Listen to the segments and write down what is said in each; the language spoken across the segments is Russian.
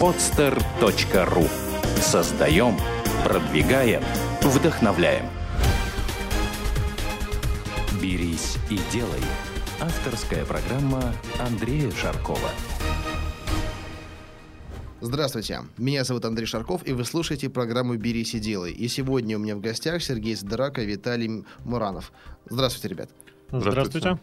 podster.ru Создаем, продвигаем, вдохновляем. «Берись и делай» – авторская программа Андрея Шаркова. Здравствуйте, меня зовут Андрей Шарков, и вы слушаете программу «Берись и делай». И сегодня у меня в гостях Сергей Задорака и Виталий Муранов. Здравствуйте, ребят. Здравствуйте.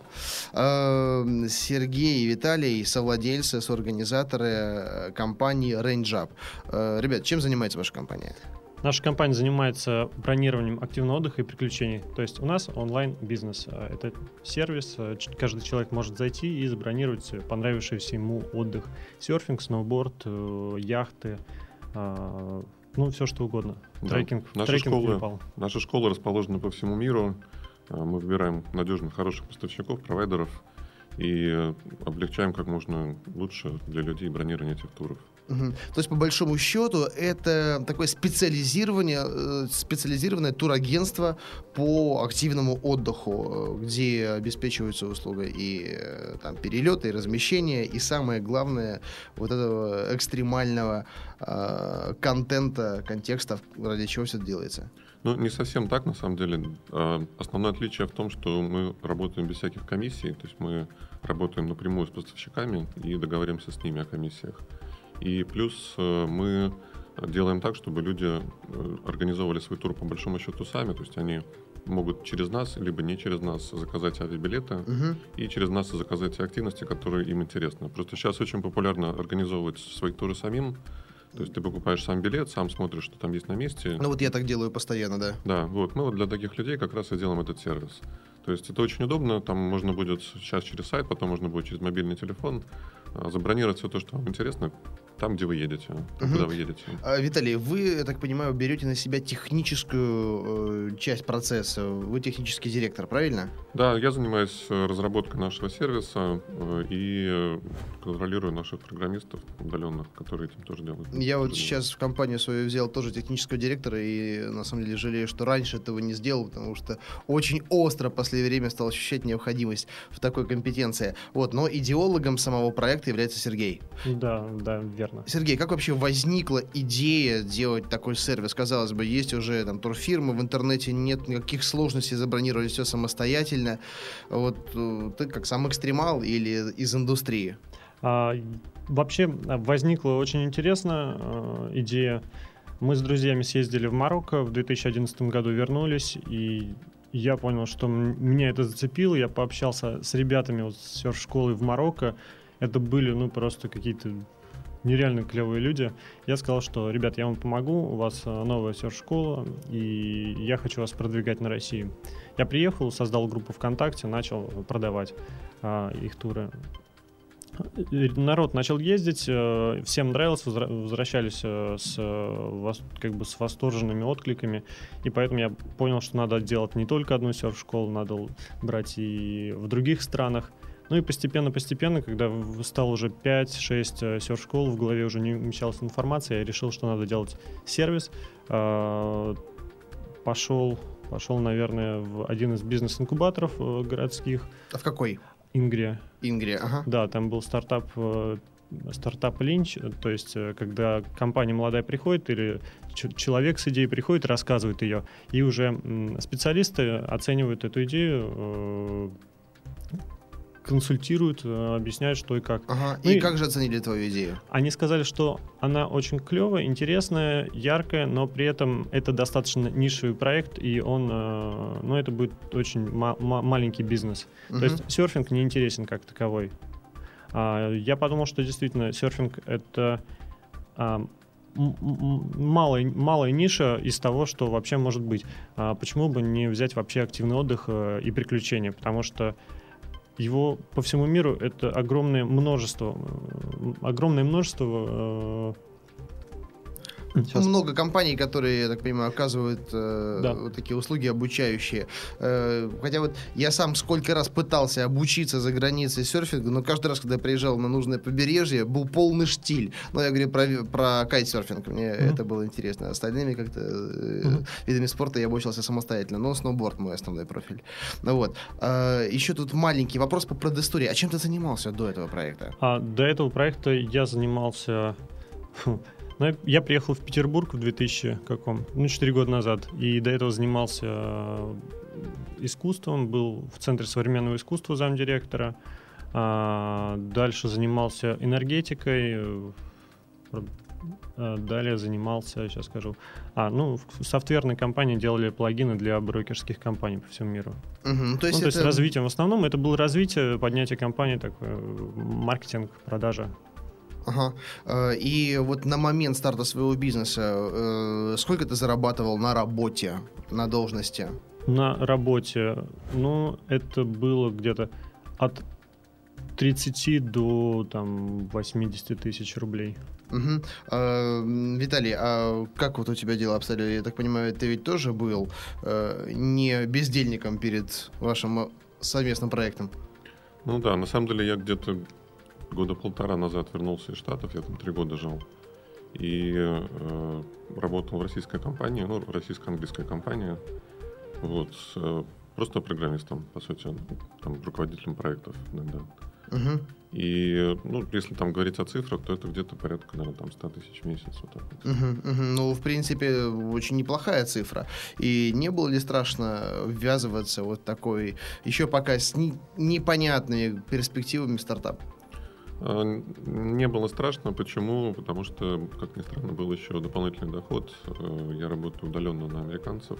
Здравствуйте. Сергей и Виталий, совладельцы, соорганизаторы э, компании RangeUp. Э, ребят, чем занимается ваша компания? Наша компания занимается бронированием активного отдыха и приключений. То есть у нас онлайн-бизнес. Это сервис, каждый человек может зайти и забронировать понравившийся ему отдых. Серфинг, сноуборд, э, яхты, ну, все что угодно. Да. Трекинг, наша трекинг школа, наша школа расположена по всему миру. Мы выбираем надежных, хороших поставщиков, провайдеров и э, облегчаем как можно лучше для людей бронирование этих туров. То есть, по большому счету, это такое специализирование, э, специализированное турагентство по активному отдыху, э, где обеспечиваются услуга и там, перелеты, и размещение, и самое главное, вот этого экстремального э, контента, контекста, ради чего все это делается. Ну, не совсем так, на самом деле. А, основное отличие в том, что мы работаем без всяких комиссий, то есть мы работаем напрямую с поставщиками и договоримся с ними о комиссиях. И плюс э, мы делаем так, чтобы люди э, организовывали свой тур по большому счету сами, то есть они могут через нас, либо не через нас заказать авиабилеты угу. и через нас заказать те активности, которые им интересны. Просто сейчас очень популярно организовывать свои туры самим, то есть ты покупаешь сам билет, сам смотришь, что там есть на месте. Ну вот я так делаю постоянно, да. Да, вот. Мы вот для таких людей как раз и делаем этот сервис. То есть это очень удобно, там можно будет сейчас через сайт, потом можно будет через мобильный телефон а, забронировать все то, что вам интересно, там, где вы едете, там, угу. куда вы едете. А, Виталий, вы, я так понимаю, берете на себя техническую э, часть процесса. Вы технический директор, правильно? Да, я занимаюсь э, разработкой нашего сервиса э, и контролирую наших программистов удаленных, которые этим тоже делают. Я вот делают. сейчас в компанию свою взял тоже технического директора и на самом деле жалею, что раньше этого не сделал, потому что очень остро в последнее время стал ощущать необходимость в такой компетенции. Вот, но идеологом самого проекта является Сергей. Да, да, верно верно. Сергей, как вообще возникла идея делать такой сервис? Казалось бы, есть уже там турфирмы, в интернете нет никаких сложностей забронировать все самостоятельно. Вот э, ты как сам экстремал или из индустрии? А, вообще возникла очень интересная э, идея. Мы с друзьями съездили в Марокко, в 2011 году вернулись, и я понял, что меня это зацепило. Я пообщался с ребятами вот с серф-школы в Марокко. Это были, ну, просто какие-то нереально клевые люди. Я сказал, что, ребят, я вам помогу, у вас э, новая серф-школа, и я хочу вас продвигать на России. Я приехал, создал группу ВКонтакте, начал продавать а, их туры. Народ начал ездить, э, всем нравилось, возвращались э, с, как бы с восторженными откликами, и поэтому я понял, что надо делать не только одну серф-школу, надо брать и в других странах. Ну и постепенно-постепенно, когда стал уже 5-6 серф-школ, в голове уже не умещалась информация, я решил, что надо делать сервис. А, пошел, пошел, наверное, в один из бизнес-инкубаторов э, городских. А в какой? Ингрия. Ингрия, ага. Да, там был стартап э, стартап линч, то есть э, когда компания молодая приходит или человек с идеей приходит, рассказывает ее, и уже специалисты оценивают эту идею, консультируют, э, объясняют, что и как. Ага. Ну, и, и как же оценили твою идею? Они сказали, что она очень клевая, интересная, яркая, но при этом это достаточно нишевый проект, и он, э, ну, это будет очень ма- ма- маленький бизнес. Угу. То есть серфинг не интересен как таковой. А, я подумал, что действительно серфинг это а, малая, малая ниша из того, что вообще может быть. А почему бы не взять вообще активный отдых э, и приключения? Потому что его по всему миру это огромное множество, огромное множество э, Сейчас. Много компаний, которые, я так понимаю, оказывают э, да. вот такие услуги обучающие. Э, хотя вот я сам сколько раз пытался обучиться за границей серфинга, но каждый раз, когда я приезжал на нужное побережье, был полный штиль. Но я говорю про, про кайтсерфинг, мне mm-hmm. это было интересно. Остальными как-то э, mm-hmm. видами спорта я обучался самостоятельно, но сноуборд мой основной профиль. Ну вот. Э, еще тут маленький вопрос по предыстории. А чем ты занимался до этого проекта? А, до этого проекта я занимался Ну, я приехал в Петербург в 2000 каком, ну, 4 года назад, и до этого занимался э, искусством, был в Центре современного искусства замдиректора, а, дальше занимался энергетикой, э, э, далее занимался, сейчас скажу, а, ну, в софтверной компании делали плагины для брокерских компаний по всему миру. Угу, то есть, ну, то это... есть развитием в основном. Это было развитие, поднятие компании, такое, маркетинг, продажа. Ага. Э, и вот на момент старта своего бизнеса э, сколько ты зарабатывал на работе, на должности? На работе, ну, это было где-то от 30 до там 80 тысяч рублей. Угу. А, Виталий, а как вот у тебя дела обстояли? Я так понимаю, ты ведь тоже был э, не бездельником перед вашим совместным проектом? Ну да, на самом деле я где-то года полтора назад вернулся из Штатов, я там три года жил. И э, работал в российской компании, ну, российско-английская компания. Вот, э, просто программистом, по сути, там, руководителем проектов иногда. Угу. И, ну, если там говорить о цифрах, то это где-то порядка, наверное, там 100 тысяч в месяц. Вот так вот. Угу, угу. Ну, в принципе, очень неплохая цифра. И не было ли страшно ввязываться вот такой, еще пока с не, непонятными перспективами стартап? А, не было страшно. Почему? Потому что, как ни странно, был еще дополнительный доход. Э, я работаю удаленно на американцев.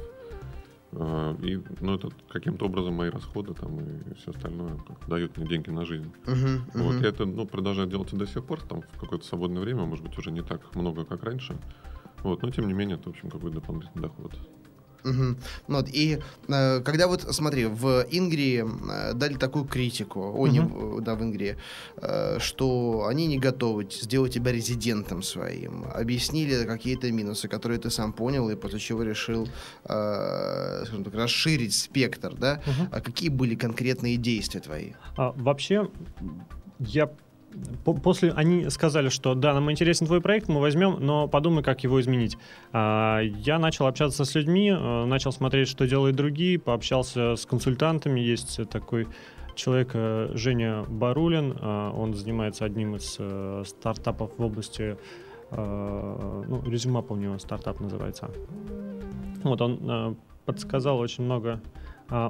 А, и, ну, это каким-то образом мои расходы там и все остальное дают мне деньги на жизнь. Uh-huh, uh-huh. Вот, я это, ну, продолжаю делать и до сих пор, там, в какое-то свободное время, может быть, уже не так много, как раньше. Вот, но, тем не менее, это, в общем, какой-то дополнительный доход. Угу. Вот, и э, когда вот, смотри, в Ингрии э, дали такую критику, о, угу. не, да, в Ингрии, э, что они не готовы сделать тебя резидентом своим, объяснили какие-то минусы, которые ты сам понял, и после чего решил, э, скажем так, расширить спектр, да? Угу. А какие были конкретные действия твои? А, вообще, я после они сказали, что да, нам интересен твой проект, мы возьмем, но подумай, как его изменить. А, я начал общаться с людьми, э, начал смотреть, что делают другие, пообщался с консультантами. Есть такой человек э, Женя Барулин, э, он занимается одним из стартапов в области, ну, резюме, помню, стартап называется. Вот он подсказал очень много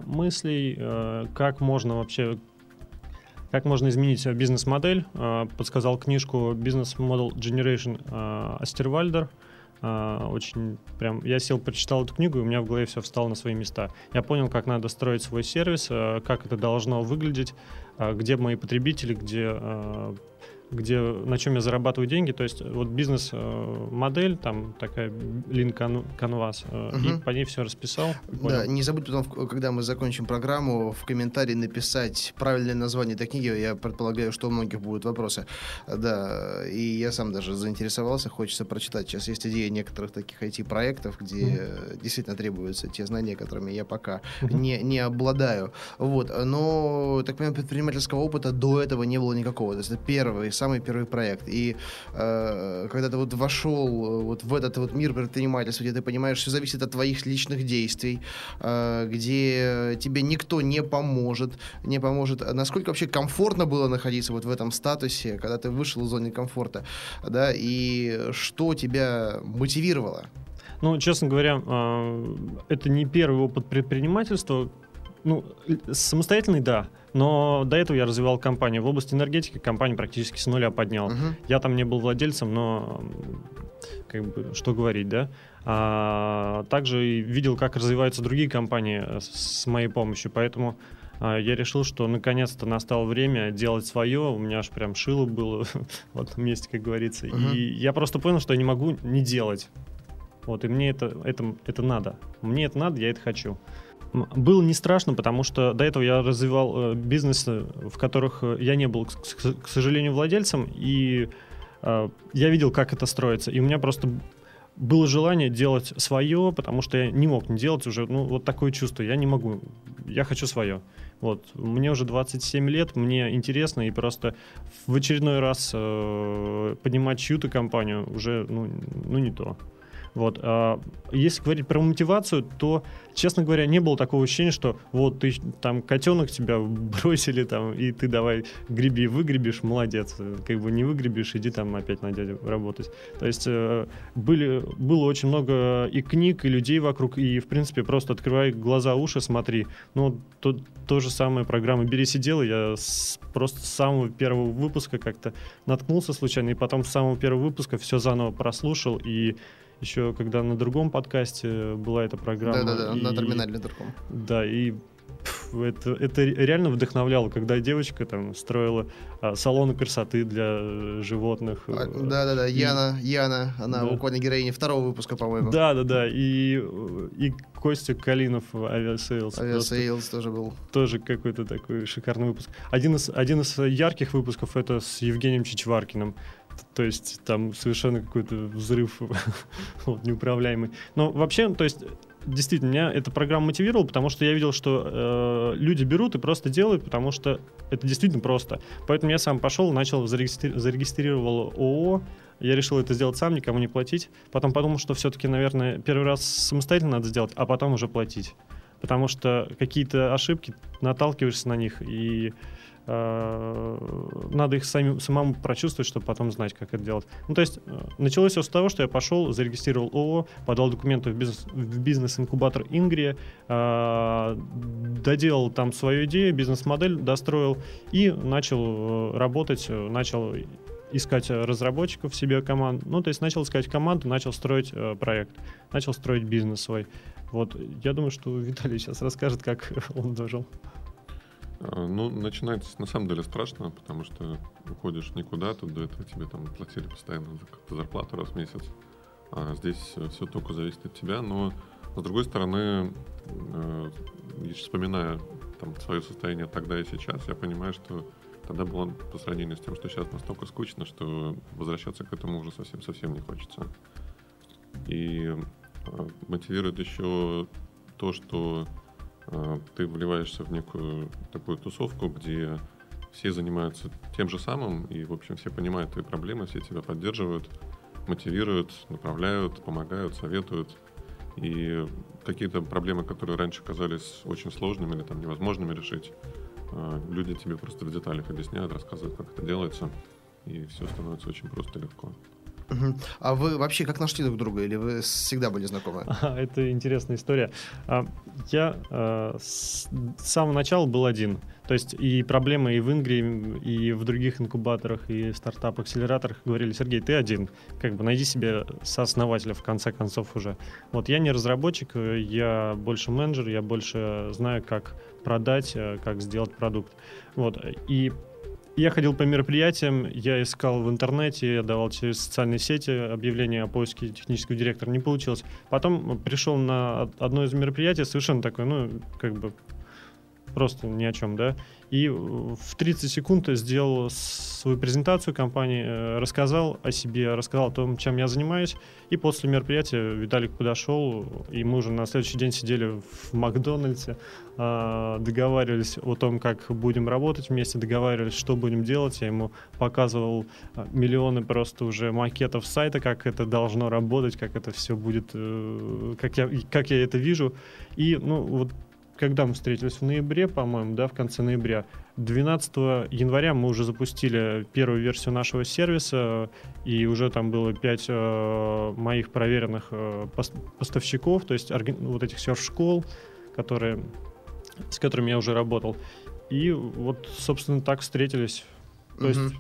мыслей, как можно вообще как можно изменить бизнес-модель? А, подсказал книжку «Business Model Generation» а, Астервальдер. А, очень прям... Я сел, прочитал эту книгу, и у меня в голове все встало на свои места. Я понял, как надо строить свой сервис, как это должно выглядеть, где мои потребители, где где, на чем я зарабатываю деньги. То есть вот бизнес-модель, там такая Lean Canvas, угу. и по ней все расписал. Да, не забудь потом, когда мы закончим программу, в комментарии написать правильное название этой книги. Я предполагаю, что у многих будут вопросы. Да, и я сам даже заинтересовался, хочется прочитать. Сейчас есть идея некоторых таких IT-проектов, где угу. действительно требуются те знания, которыми я пока угу. не, не обладаю. Вот, но, так понимаю, предпринимательского опыта до этого не было никакого. То есть это первый самый первый проект. И э, когда ты вот вошел э, вот в этот вот мир предпринимательства, где ты понимаешь, все зависит от твоих личных действий, э, где тебе никто не поможет, не поможет. Насколько вообще комфортно было находиться вот в этом статусе, когда ты вышел из зоны комфорта, да, и что тебя мотивировало? Ну, честно говоря, э, это не первый опыт предпринимательства. Ну, самостоятельный, да. Но до этого я развивал компанию. В области энергетики компанию практически с нуля поднял. Uh-huh. Я там не был владельцем, но как бы, что говорить, да? А, также видел, как развиваются другие компании э, с моей помощью, поэтому а, я решил, что наконец-то настало время делать свое. У меня аж прям шило было в этом месте, как говорится. Uh-huh. И я просто понял, что я не могу не делать. Вот, и мне это, это, это надо. Мне это надо, я это хочу. Было не страшно, потому что до этого я развивал э, бизнесы, в которых э, я не был, к, сожалению, владельцем, и э, я видел, как это строится. И у меня просто было желание делать свое, потому что я не мог не делать уже, ну, вот такое чувство, я не могу, я хочу свое. Вот, мне уже 27 лет, мне интересно, и просто в очередной раз э, поднимать чью-то компанию уже, ну, ну, не то. Вот. А если говорить про мотивацию, то, честно говоря, не было такого ощущения, что вот ты там котенок тебя бросили там, и ты давай греби, выгребешь, молодец. Как бы не выгребешь, иди там опять на дядю работать. То есть э, были, было очень много и книг, и людей вокруг, и, в принципе, просто открывай глаза, уши, смотри. Ну, то, то же самое программа «Бери, сидел», я с, просто с самого первого выпуска как-то наткнулся случайно, и потом с самого первого выпуска все заново прослушал, и еще когда на другом подкасте была эта программа. Да-да-да, на терминале другом. Да, и это, это реально вдохновляло, когда девочка там строила а, салоны красоты для э, животных. А, да-да-да, и... Яна, Яна, она да. буквально героиня второго выпуска, по-моему. Да-да-да, и, и Костя Калинов, Aviasales. Aviasales тоже был. Тоже какой-то такой шикарный выпуск. Один из, один из ярких выпусков это с Евгением Чичваркиным. То есть там совершенно какой-то взрыв вот, неуправляемый. Но вообще, то есть действительно, меня эта программа мотивировала, потому что я видел, что э, люди берут и просто делают, потому что это действительно просто. Поэтому я сам пошел, начал, зарегистри- зарегистрировал ООО, я решил это сделать сам, никому не платить. Потом подумал, что все-таки, наверное, первый раз самостоятельно надо сделать, а потом уже платить. Потому что какие-то ошибки, наталкиваешься на них, и надо их сами, самому прочувствовать, чтобы потом знать, как это делать. Ну, то есть э, началось все с того, что я пошел, зарегистрировал ООО, подал документы в, бизнес, в бизнес-инкубатор Ингрия, э, доделал там свою идею, бизнес-модель достроил и начал работать, начал искать разработчиков себе команд. Ну, то есть начал искать команду, начал строить э, проект, начал строить бизнес свой. Вот, я думаю, что Виталий сейчас расскажет, как он дожил. А, ну, начинается на самом деле страшно, потому что уходишь никуда, тут до этого тебе там платили постоянно за зарплату раз в месяц. А здесь все только зависит от тебя, но с другой стороны, э, вспоминая там, свое состояние тогда и сейчас, я понимаю, что тогда было по сравнению с тем, что сейчас настолько скучно, что возвращаться к этому уже совсем-совсем не хочется. И э, мотивирует еще то, что ты вливаешься в некую такую тусовку, где все занимаются тем же самым, и, в общем, все понимают твои проблемы, все тебя поддерживают, мотивируют, направляют, помогают, советуют. И какие-то проблемы, которые раньше казались очень сложными или там невозможными решить, а, люди тебе просто в деталях объясняют, рассказывают, как это делается, и все становится очень просто и легко. А вы вообще как нашли друг друга, или вы всегда были знакомы? Это интересная история. А, я а, с самого начала был один. То есть и проблемы и в Ингрии, и в других инкубаторах, и стартапах, акселераторах говорили, Сергей, ты один. Как бы найди себе сооснователя в конце концов уже. Вот я не разработчик, я больше менеджер, я больше знаю, как продать, э, как сделать продукт. Вот. И я ходил по мероприятиям, я искал в интернете, я давал через социальные сети объявление о поиске технического директора, не получилось. Потом пришел на одно из мероприятий, совершенно такой, ну, как бы просто ни о чем, да, и в 30 секунд сделал свою презентацию компании, э, рассказал о себе, рассказал о том, чем я занимаюсь, и после мероприятия Виталик подошел, и мы уже на следующий день сидели в Макдональдсе, а, договаривались о том, как будем работать вместе, договаривались, что будем делать, я ему показывал а, миллионы просто уже макетов сайта, как это должно работать, как это все будет, э, как я, как я это вижу, и, ну, вот когда мы встретились? В ноябре, по-моему, да, в конце ноября. 12 января мы уже запустили первую версию нашего сервиса, и уже там было 5 э, моих проверенных э, поставщиков, то есть вот этих серф-школ, которые, с которыми я уже работал. И вот, собственно, так встретились. То mm-hmm. есть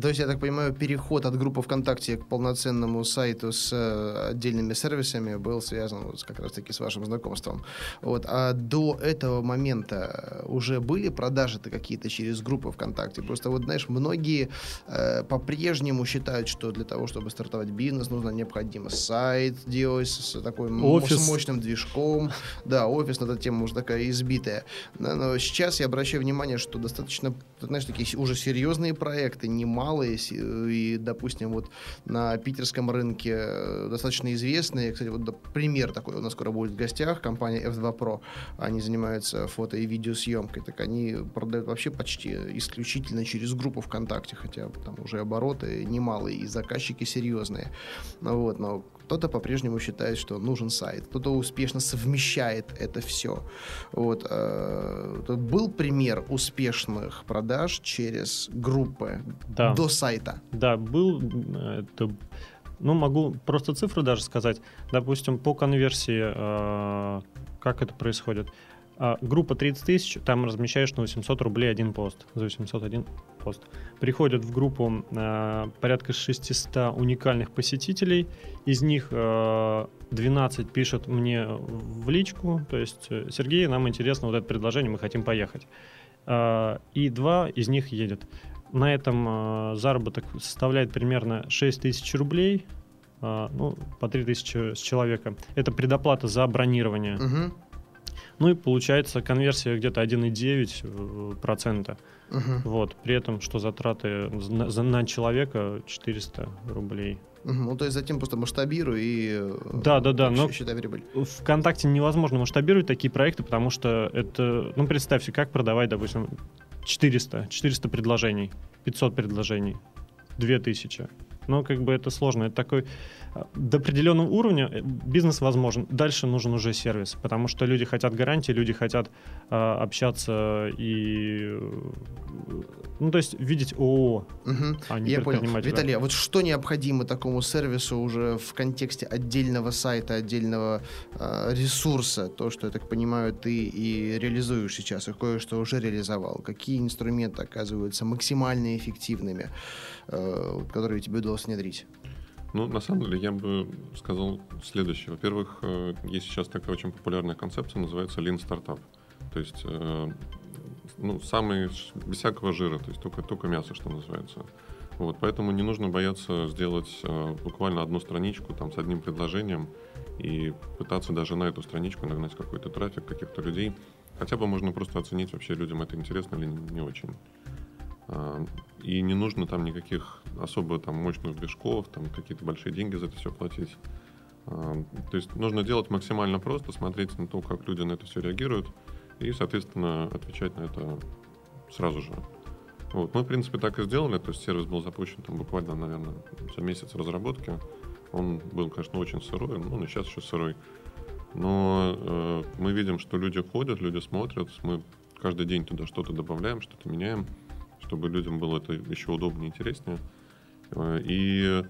то есть, я так понимаю, переход от группы ВКонтакте к полноценному сайту с э, отдельными сервисами был связан вот как раз-таки с вашим знакомством. Вот. А до этого момента уже были продажи-то какие-то через группу ВКонтакте? Просто вот, знаешь, многие э, по-прежнему считают, что для того, чтобы стартовать бизнес, нужно необходимо сайт делать с такой офис. мощным движком. Да, офис, эта тема уже такая избитая. Но сейчас я обращаю внимание, что достаточно, знаешь, такие уже серьезные проекты, немалые, и, допустим, вот на питерском рынке э, достаточно известные, кстати, вот пример такой у нас скоро будет в гостях, компания F2 Pro, они занимаются фото и видеосъемкой, так они продают вообще почти исключительно через группу ВКонтакте, хотя там уже обороты немалые и заказчики серьезные, вот, но Кто-то по-прежнему считает, что нужен сайт, кто-то успешно совмещает это все. Вот. Э, был пример успешных продаж через группы да. до сайта? Да, был. Это ну, могу просто цифры даже сказать. Допустим, по конверсии, э, как это происходит. Э, группа 30 тысяч, там размещаешь на 800 рублей один пост. За 801 пост. Приходят в группу э, порядка 600 уникальных посетителей. Из них э, 12 пишут мне в личку. То есть, э, Сергей, нам интересно вот это предложение, мы хотим поехать. Э, и два из них едет на этом э, заработок составляет примерно 6 тысяч рублей, э, ну, по 3 тысячи с человека. Это предоплата за бронирование. Угу. Ну и получается конверсия где-то 1,9%. Угу. Вот, при этом, что затраты на, на человека 400 рублей. Угу, ну, то есть затем просто масштабирую и э, да, да, да, но считай прибыль. ВКонтакте невозможно масштабировать такие проекты, потому что это, ну, представьте, как продавать, допустим, 400, 400 предложений, 500 предложений, 2000. Но как бы это сложно. Это такой до определенного уровня э, бизнес возможен. Дальше нужен уже сервис, потому что люди хотят гарантии, люди хотят э, общаться и, ну то есть видеть ООО, угу. а не Я понял. Виталий, а вот что необходимо такому сервису уже в контексте отдельного сайта, отдельного э, ресурса, то, что я так понимаю, ты и реализуешь сейчас, и кое-что уже реализовал. Какие инструменты оказываются максимально эффективными, э, которые тебе удалось внедрить? Ну, на самом деле, я бы сказал следующее. Во-первых, э, есть сейчас такая очень популярная концепция, называется Lean Startup. То есть, э, ну, самый, без всякого жира, то есть только, только мясо, что называется. Вот, поэтому не нужно бояться сделать э, буквально одну страничку там, с одним предложением и пытаться даже на эту страничку нагнать какой-то трафик, каких-то людей. Хотя бы можно просто оценить, вообще людям это интересно или не очень. И не нужно там никаких особо там мощных движков, там какие-то большие деньги за это все платить. То есть нужно делать максимально просто, смотреть на то, как люди на это все реагируют, и, соответственно, отвечать на это сразу же. Вот. Мы, в принципе, так и сделали. То есть сервис был запущен там буквально, наверное, за месяц разработки. Он был, конечно, очень сырой, ну, и сейчас еще сырой. Но э, мы видим, что люди ходят, люди смотрят, мы каждый день туда что-то добавляем, что-то меняем чтобы людям было это еще удобнее, интереснее. Э, и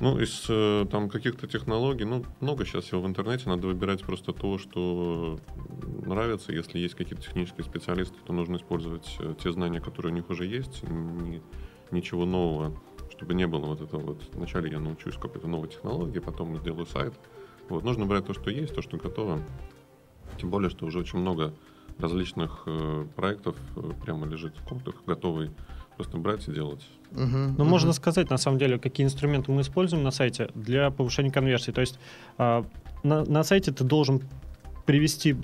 ну, из э, там каких-то технологий, ну, много сейчас всего в интернете, надо выбирать просто то, что нравится. Если есть какие-то технические специалисты, то нужно использовать э, те знания, которые у них уже есть, ни, ничего нового, чтобы не было вот этого вот. Вначале я научусь какой-то новой технологии, потом сделаю сайт. Вот, нужно брать то, что есть, то, что готово. Тем более, что уже очень много различных э, проектов э, прямо лежит в комнатах, готовый просто брать и делать. Угу, ну, угу. можно сказать, на самом деле, какие инструменты мы используем на сайте для повышения конверсии. То есть э, на, на сайте ты должен привести,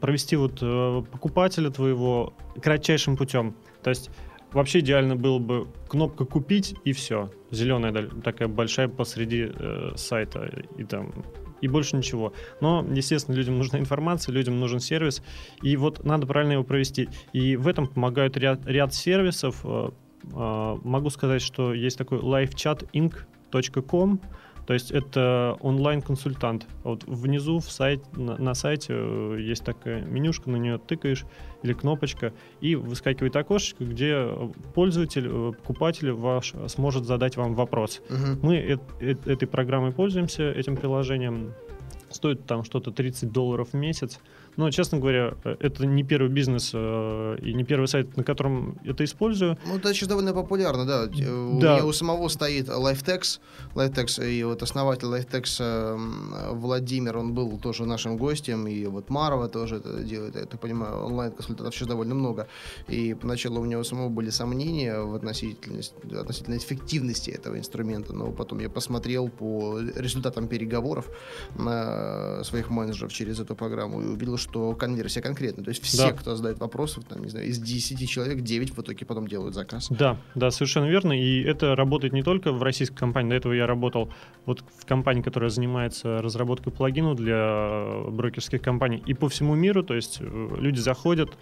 провести вот э, покупателя твоего кратчайшим путем. То есть вообще идеально было бы кнопка купить и все. Зеленая такая большая посреди э, сайта и там и больше ничего. Но, естественно, людям нужна информация, людям нужен сервис, и вот надо правильно его провести. И в этом помогают ряд, ряд сервисов. Э, э, могу сказать, что есть такой livechat.inc.com, то есть это онлайн-консультант. Вот внизу в сайт, на, на сайте э, есть такая менюшка, на нее тыкаешь или кнопочка, и выскакивает окошечко, где пользователь, э, покупатель ваш сможет задать вам вопрос. Угу. Мы э, э, этой программой пользуемся, этим приложением. Стоит там что-то 30 долларов в месяц. Но, честно говоря, э, это не первый бизнес э, и не первый сайт, на котором это использую. Ну, это сейчас довольно популярно, да. да. У меня у самого стоит Lifetex, Lifetex, и вот основатель Lifetex э, Владимир, он был тоже нашим гостем, и вот Марова тоже это делает, я так понимаю, онлайн-консультантов сейчас довольно много. И поначалу у него самого были сомнения в относительности, относительно эффективности этого инструмента, но потом я посмотрел по результатам переговоров на своих менеджеров через эту программу и увидел, что конверсия конкретная. То есть все, да. кто задает вопросы, там, не знаю, из 10 человек 9 в итоге потом делают заказ. Да, да, совершенно верно. И это работает не только в российской компании. До этого я работал вот в компании, которая занимается разработкой плагинов для брокерских компаний. И по всему миру, то есть э, люди заходят,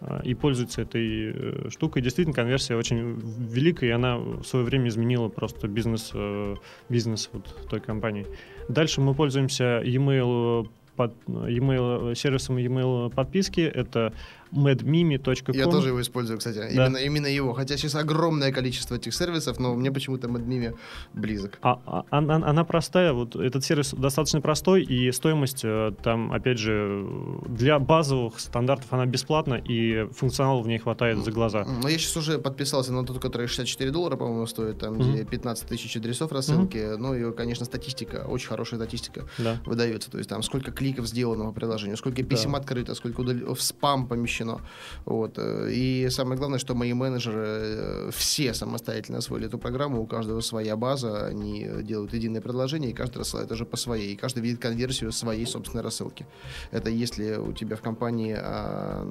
а, и пользуются этой э, штукой. Действительно, конверсия очень великая, и она в свое время изменила просто бизнес, э, бизнес вот той компании. Дальше мы пользуемся e-mail под e-mail, сервисом e-mail подписки. Это madmimi.com. Я тоже его использую, кстати. Да. Именно, именно его. Хотя сейчас огромное количество этих сервисов, но мне почему-то MadMimi близок. А, а, она, она простая. Вот этот сервис достаточно простой, и стоимость э, там, опять же, для базовых стандартов она бесплатна, и функционала в ней хватает за глаза. Но я сейчас уже подписался на тот, который 64 доллара, по-моему, стоит, там, mm-hmm. где 15 тысяч адресов рассылки. Mm-hmm. Ну и, конечно, статистика, очень хорошая статистика да. выдается. То есть там сколько кликов сделано по приложению, сколько писем да. открыто, сколько удал... в спам помещено запрещено. Вот. И самое главное, что мои менеджеры э, все самостоятельно освоили эту программу, у каждого своя база, они делают единое предложение, и каждый рассылает уже по своей, и каждый видит конверсию своей собственной рассылки. Это если у тебя в компании а,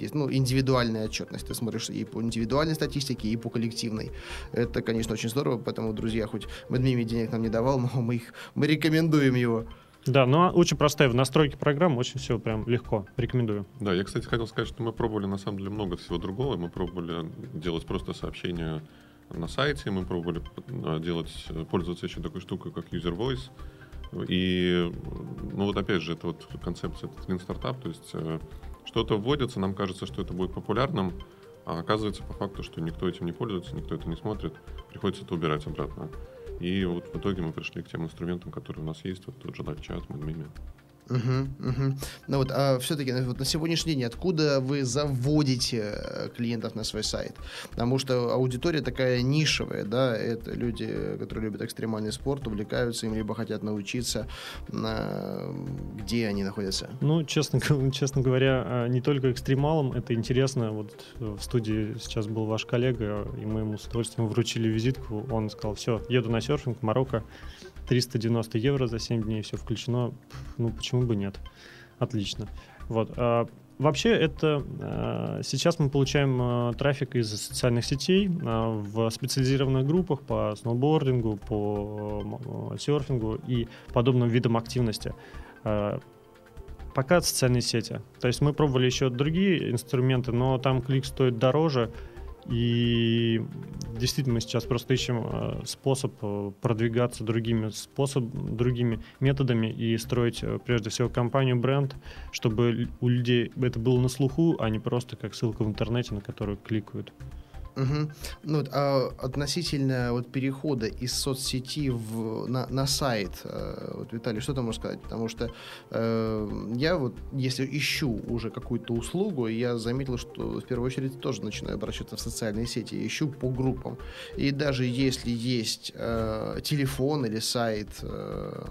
есть ну, индивидуальная отчетность, ты смотришь и по индивидуальной статистике, и по коллективной. Это, конечно, очень здорово, поэтому, друзья, хоть Мэдмими денег нам не давал, но мы, их, мы рекомендуем его. Да, но очень простая в настройке программы, очень все прям легко. Рекомендую. Да, я, кстати, хотел сказать, что мы пробовали на самом деле много всего другого. Мы пробовали делать просто сообщения на сайте, мы пробовали э, делать, пользоваться еще такой штукой, как User Voice. И, ну вот опять же, это вот концепция, это Twin Startup, то есть э, что-то вводится, нам кажется, что это будет популярным, а оказывается по факту, что никто этим не пользуется, никто это не смотрит, приходится это убирать обратно. И вот в итоге мы пришли к тем инструментам, которые у нас есть, вот тот же LiveChat, MadMimi. Угу, угу. Ну вот, а все-таки вот на сегодняшний день откуда вы заводите э, клиентов на свой сайт? Потому что аудитория такая нишевая, да, это люди, которые любят экстремальный спорт, увлекаются им, либо хотят научиться. На... Где они находятся? Ну, честно, честно говоря, а, не только экстремалам, это интересно. Вот в студии сейчас был ваш коллега, и мы ему с удовольствием вручили визитку. Он сказал, все, еду на серфинг, Марокко. 390 евро за 7 дней, все включено. Ну, почему бы нет? Отлично. Вот. А, вообще, это а, сейчас мы получаем а, трафик из социальных сетей в специализированных группах по сноубордингу, по серфингу и подобным видам активности. Пока социальные сети. То есть мы пробовали еще другие инструменты, но там клик стоит дороже, и действительно мы сейчас просто ищем э, способ э, продвигаться другими способ, другими методами и строить э, прежде всего компанию, бренд, чтобы у людей это было на слуху, а не просто как ссылка в интернете, на которую кликают. Угу. Ну, а относительно вот, перехода из соцсети в, на, на сайт, э, вот, Виталий, что ты можешь сказать? Потому что э, я вот, если ищу уже какую-то услугу, я заметил, что в первую очередь тоже начинаю обращаться в социальные сети, ищу по группам. И даже если есть э, телефон или сайт э,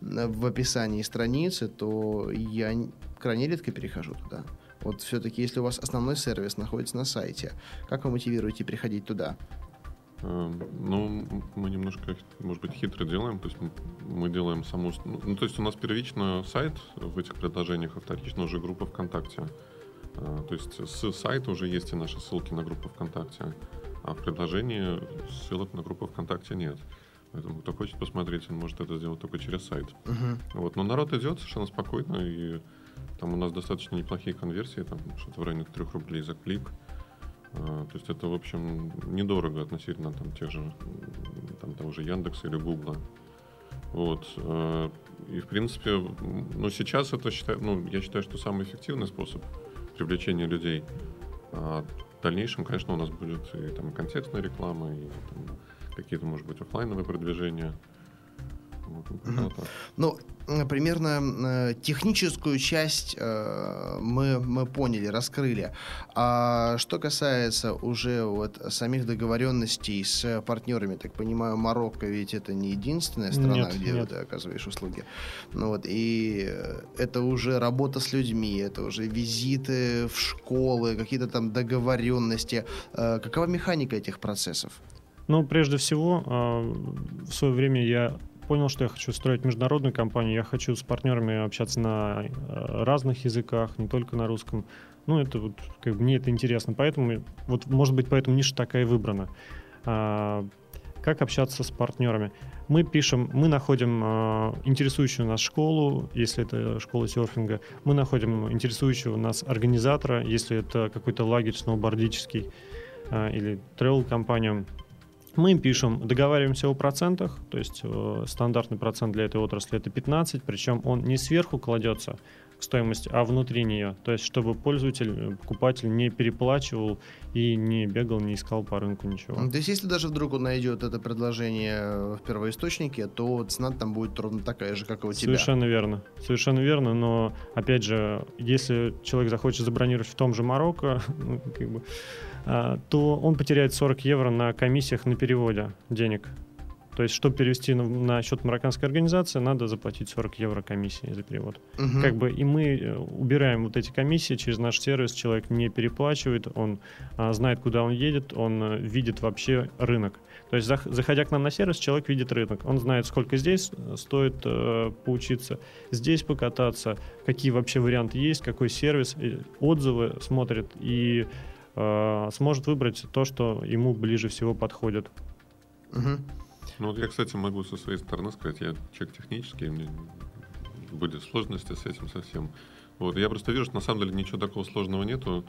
в описании страницы, то я крайне редко перехожу туда. Вот все-таки, если у вас основной сервис находится на сайте, как вы мотивируете приходить туда? Эм, ну, мы немножко, может быть, хитро делаем, то есть мы делаем саму... Ну, ну, то есть у нас первично сайт в этих предложениях, а вторично уже группа ВКонтакте. Э, то есть с сайта уже есть и наши ссылки на группу ВКонтакте, а в предложении ссылок на группу ВКонтакте нет. Поэтому кто хочет посмотреть, он может это сделать только через сайт. Uh-huh. Вот. Но народ идет совершенно спокойно, и там у нас достаточно неплохие конверсии, там что-то в районе 3 рублей за клик. А, то есть это, в общем, недорого относительно там тех же, там того же Яндекса или Гугла. Вот. А, и, в принципе, ну, сейчас это, считаю, ну, я считаю, что самый эффективный способ привлечения людей. А в дальнейшем, конечно, у нас будет и там контекстная реклама, и какие-то, может быть, офлайновые продвижения. Вот, Ну, примерно э, техническую часть э, мы, мы поняли, раскрыли. А что касается уже вот самих договоренностей с партнерами, так понимаю, Марокко ведь это не единственная страна, нет, где нет. ты оказываешь услуги. Ну вот, и это уже работа с людьми, это уже визиты в школы, какие-то там договоренности. Э, какова механика этих процессов? Ну, прежде всего, в свое время я понял, что я хочу строить международную компанию, я хочу с партнерами общаться на э, разных языках, не только на русском. Ну, это вот, как бы, мне это интересно. Поэтому, вот, может быть, поэтому ниша такая выбрана. А, Как общаться с партнерами? Мы пишем, мы находим э, интересующую нас школу, если это школа серфинга, мы находим интересующего нас организатора, если это какой-то лагерь сноубордический э, или трейл-компания. Мы им пишем, договариваемся о процентах, то есть э, стандартный процент для этой отрасли это 15, причем он не сверху кладется, стоимость, а внутри нее. То есть, чтобы пользователь, покупатель не переплачивал и не бегал, не искал по рынку ничего. То есть, если даже вдруг он найдет это предложение в первоисточнике, то цена там будет ровно такая же, как и у тебя. Совершенно верно. Совершенно верно, но, опять же, если человек захочет забронировать в том же Марокко, ну, как бы, то он потеряет 40 евро на комиссиях на переводе денег. То есть, чтобы перевести на, на счет марокканской организации, надо заплатить 40 евро комиссии за перевод. Угу. Как бы и мы э, убираем вот эти комиссии через наш сервис. Человек не переплачивает, он а, знает, куда он едет, он а, видит вообще рынок. То есть, заходя к нам на сервис, человек видит рынок. Он знает, сколько здесь э, стоит э, поучиться, здесь покататься, какие вообще варианты есть, какой сервис, отзывы смотрит и э, сможет выбрать то, что ему ближе всего подходит. Угу. Ну вот я, кстати, могу со своей стороны сказать, я человек технический, мне будет сложности с этим совсем. Вот, я просто вижу, что на самом деле ничего такого сложного нету.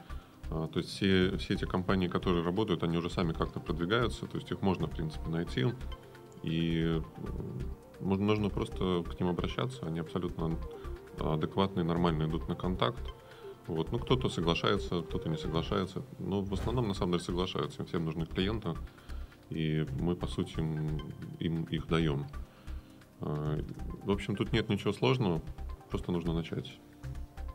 А, то есть все, все эти компании, которые работают, они уже сами как-то продвигаются, то есть их можно, в принципе, найти. И нужно просто к ним обращаться, они абсолютно адекватные, нормально идут на контакт. Вот. Ну, кто-то соглашается, кто-то не соглашается. Но в основном, на самом деле, соглашаются. Им всем нужны клиенты и мы, по сути, им их даем. А, в общем, тут нет ничего сложного, просто нужно начать.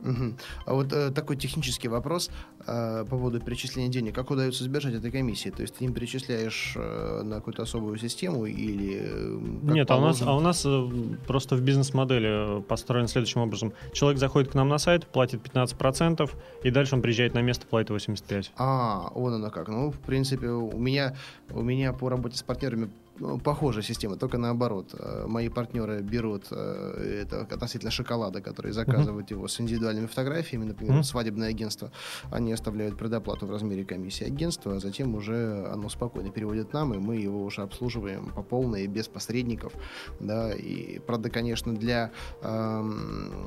Угу. А вот э, такой технический вопрос э, по поводу перечисления денег. Как удается избежать этой комиссии? То есть ты им перечисляешь э, на какую-то особую систему или... Э, Нет, а у, нас, а у нас э, просто в бизнес-модели построен следующим образом. Человек заходит к нам на сайт, платит 15%, и дальше он приезжает на место, платит 85%. А, вон оно как. Ну, в принципе, у меня, у меня по работе с партнерами ну, похожая система, только наоборот. Э, мои партнеры берут э, это относительно шоколада, который заказывают uh-huh. его с индивидуальными фотографиями, например, uh-huh. свадебное агентство. Они оставляют предоплату в размере комиссии агентства, а затем уже оно спокойно переводит нам, и мы его уже обслуживаем по полной, без посредников. Да, и, правда, конечно, для э,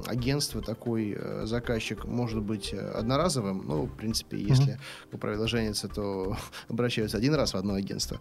агентства такой э, заказчик может быть одноразовым. Ну, в принципе, если, uh-huh. как правило, женятся, то обращаются один раз в одно агентство.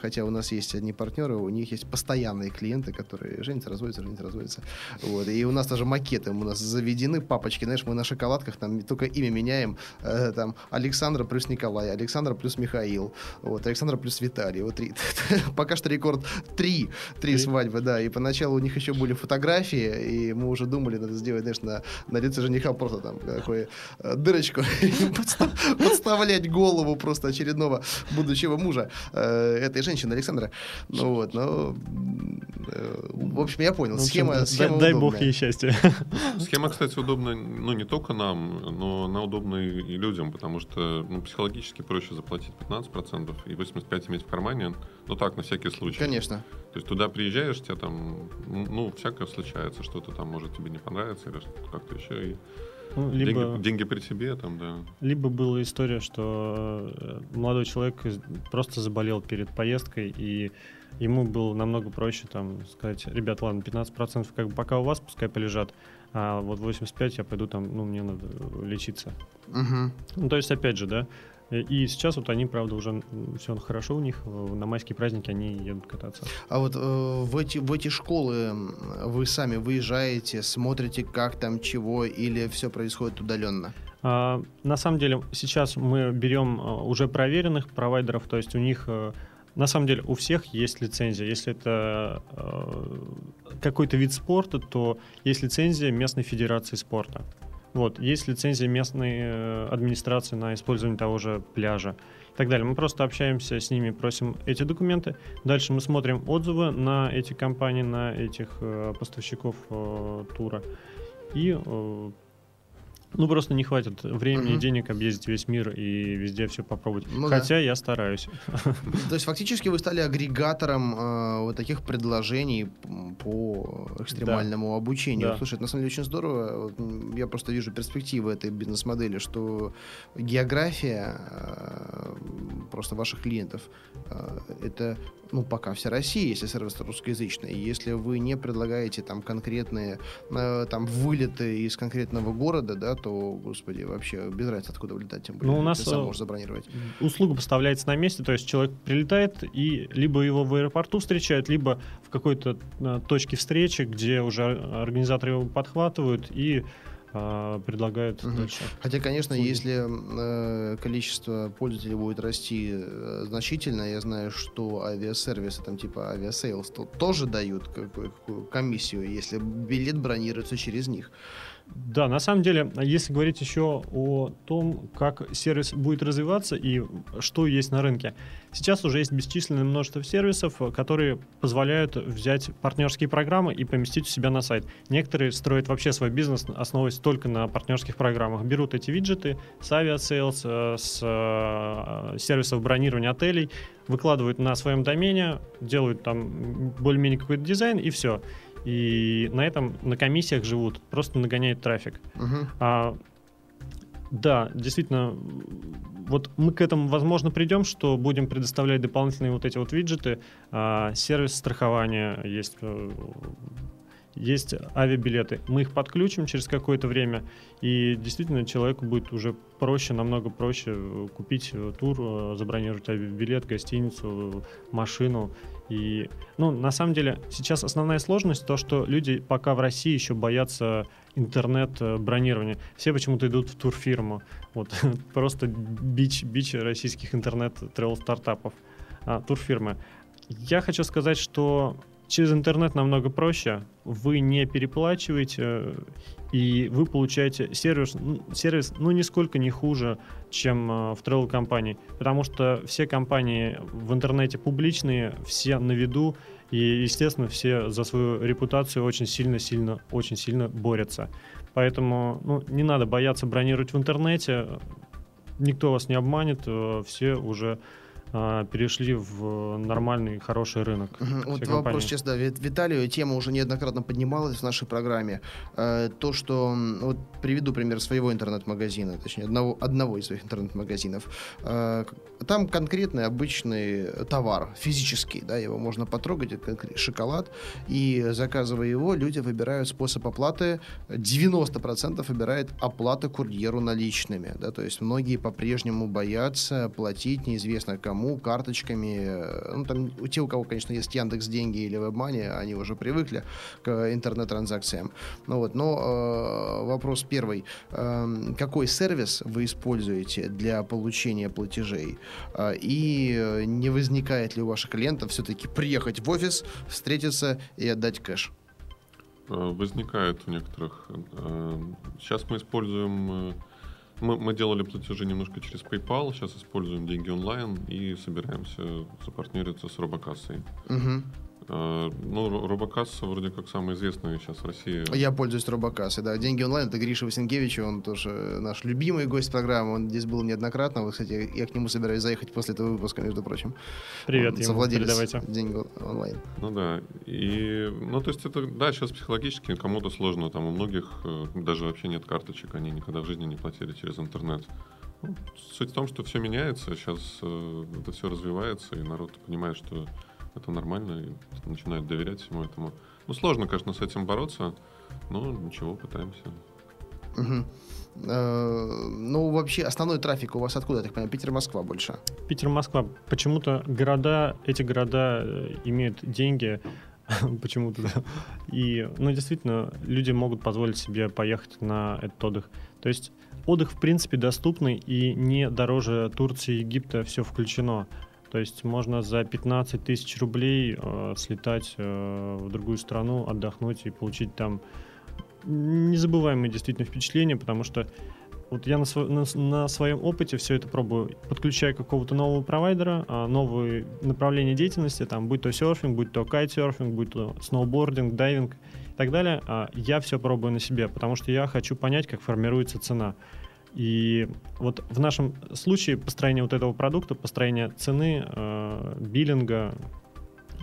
Хотя у нас есть одни партнеры, у них есть постоянные клиенты, которые женятся, разводятся, женятся, разводятся. Вот. И у нас даже макеты у нас заведены, папочки, знаешь, мы на шоколадках там только имя меняем, э, там Александр плюс Николай, Александр плюс Михаил, вот, Александр плюс Виталий, вот три. Пока что рекорд три, три свадьбы, да, и поначалу у них еще были фотографии, и мы уже думали, надо сделать, знаешь, на, на лице жениха просто там такую э, дырочку, подставлять голову просто очередного будущего мужа э, этой женщины Александра. Ну вот, ну, э, в общем, я понял. Схема, схема дай, дай бог ей счастья. Схема, кстати, удобна, ну, не только нам, но она удобна и людям, потому что ну, психологически проще заплатить 15% и 85% иметь в кармане, ну так, на всякий случай. Конечно. То есть туда приезжаешь, тебе там, ну, всякое случается, что-то там может тебе не понравиться или как-то еще, и ну, либо, деньги, деньги при себе там, да. Либо была история, что э, молодой человек просто заболел перед поездкой, и ему было намного проще там сказать, ребят, ладно, 15% как бы пока у вас пускай полежат, а вот 85 я пойду там, ну, мне надо лечиться. Угу. Ну, то есть, опять же, да, и сейчас вот они, правда, уже все хорошо у них. Э, на майские праздники они едут кататься. А вот э, в, эти, в эти школы вы сами выезжаете, смотрите, как там, чего, или все происходит удаленно? А, на самом деле, сейчас мы берем э, уже проверенных провайдеров, то есть у них на самом деле у всех есть лицензия. Если это э, какой-то вид спорта, то есть лицензия местной федерации спорта. Вот, есть лицензия местной э, администрации на использование того же пляжа и так далее. Мы просто общаемся с ними, просим эти документы. Дальше мы смотрим отзывы на эти компании, на этих э, поставщиков э, тура. И ну, просто не хватит времени и денег объездить весь мир и везде все попробовать. Ну, Хотя да. я стараюсь. То есть фактически вы стали агрегатором э, вот таких предложений по экстремальному да. обучению. Да. Слушай, это на самом деле очень здорово. Я просто вижу перспективы этой бизнес-модели, что география э, просто ваших клиентов, э, это ну, пока вся Россия, если сервис русскоязычный. И если вы не предлагаете там конкретные э, там вылеты из конкретного города, да, то, господи, вообще без разницы, откуда вылетать, тем более. Ну, у нас ты сам можешь забронировать. Услуга поставляется на месте, то есть человек прилетает, и либо его в аэропорту встречают, либо в какой-то точке встречи, где уже организаторы его подхватывают и а, предлагают угу. дальше. Хотя, конечно, Услуги. если э, количество пользователей будет расти э, значительно, я знаю, что авиасервисы, там типа Aviasales, то тоже дают какую комиссию, если билет бронируется через них. Да, на самом деле, если говорить еще о том, как сервис будет развиваться и что есть на рынке. Сейчас уже есть бесчисленное множество сервисов, которые позволяют взять партнерские программы и поместить у себя на сайт. Некоторые строят вообще свой бизнес, основываясь только на партнерских программах. Берут эти виджеты с Aviasales, э, с э, сервисов бронирования отелей, выкладывают на своем домене, делают там более-менее какой-то дизайн и все и на этом на комиссиях живут, просто нагоняют трафик. Угу. А, да, действительно, вот мы к этому, возможно, придем, что будем предоставлять дополнительные вот эти вот виджеты, а, сервис страхования есть, э, есть авиабилеты. Мы их подключим через какое-то время, и действительно человеку будет уже проще, намного проще купить тур, забронировать авиабилет, гостиницу, машину и, ну, на самом деле, сейчас основная сложность то, что люди пока в России еще боятся интернет-бронирования. Все почему-то идут в турфирму. Вот просто бич, бич российских интернет-тревел-стартапов. А, турфирмы. Я хочу сказать, что через интернет намного проще. Вы не переплачиваете, и вы получаете сервис, сервис ну, нисколько не хуже, чем э, в travel компании, потому что все компании в интернете публичные, все на виду, и, естественно, все за свою репутацию очень сильно-сильно, очень сильно борются. Поэтому ну, не надо бояться бронировать в интернете, никто вас не обманет, э, все уже а, перешли в нормальный, хороший рынок. Угу. Вот вопрос сейчас, да, Виталию, тема уже неоднократно поднималась в нашей программе. Э, то, что, вот приведу пример своего интернет-магазина, точнее, одного, одного из своих интернет-магазинов. Э, там конкретный обычный товар, физический, да, его можно потрогать, это шоколад, и заказывая его, люди выбирают способ оплаты, 90% выбирает оплата курьеру наличными, да, то есть многие по-прежнему боятся платить неизвестно кому, кому, карточками. Э, ну, там, у те, у кого, конечно, есть Яндекс деньги или WebMoney, они уже привыкли к интернет-транзакциям. Ну, вот, но э, вопрос первый. Э, какой сервис вы используете для получения платежей? Э, и не возникает ли у ваших клиентов все-таки приехать в офис, встретиться и отдать кэш? Э, возникает у некоторых. Э, сейчас мы используем мы, мы делали платежи немножко через PayPal, сейчас используем деньги онлайн и собираемся запартнериться с робокассой. Угу. Uh, ну, Робокасса вроде как самая известная сейчас в России. Я пользуюсь Робокассой, да. Деньги онлайн, это Гриша Васенкевич, он тоже наш любимый гость программы, он здесь был неоднократно. Вот, кстати, я к нему собираюсь заехать после этого выпуска, между прочим. Привет, он ему передавайте. деньги онлайн. Ну да, и, ну то есть это, да, сейчас психологически кому-то сложно, там у многих э, даже вообще нет карточек, они никогда в жизни не платили через интернет. Ну, суть в том, что все меняется, сейчас э, это все развивается, и народ понимает, что это нормально, и начинают доверять всему этому. Ну, сложно, конечно, с этим бороться, но ничего, пытаемся. Угу. Ну, вообще, основной трафик у вас откуда, я так понимаю, Питер-Москва больше? Питер-Москва. Почему-то города, эти города э, имеют деньги, почему-то, да. И, ну, действительно, люди могут позволить себе поехать на этот отдых. То есть отдых, в принципе, доступный и не дороже Турции, Египта, все включено. То есть можно за 15 тысяч рублей э, слетать э, в другую страну, отдохнуть и получить там незабываемые действительно впечатления, потому что вот я на, сво, на, на своем опыте все это пробую. Подключаю какого-то нового провайдера, а, новые направления деятельности, там, будь то серфинг, будь то кайтсерфинг, будь то сноубординг, дайвинг и так далее. А, я все пробую на себе, потому что я хочу понять, как формируется цена. И вот в нашем случае построение вот этого продукта, построение цены, э, биллинга,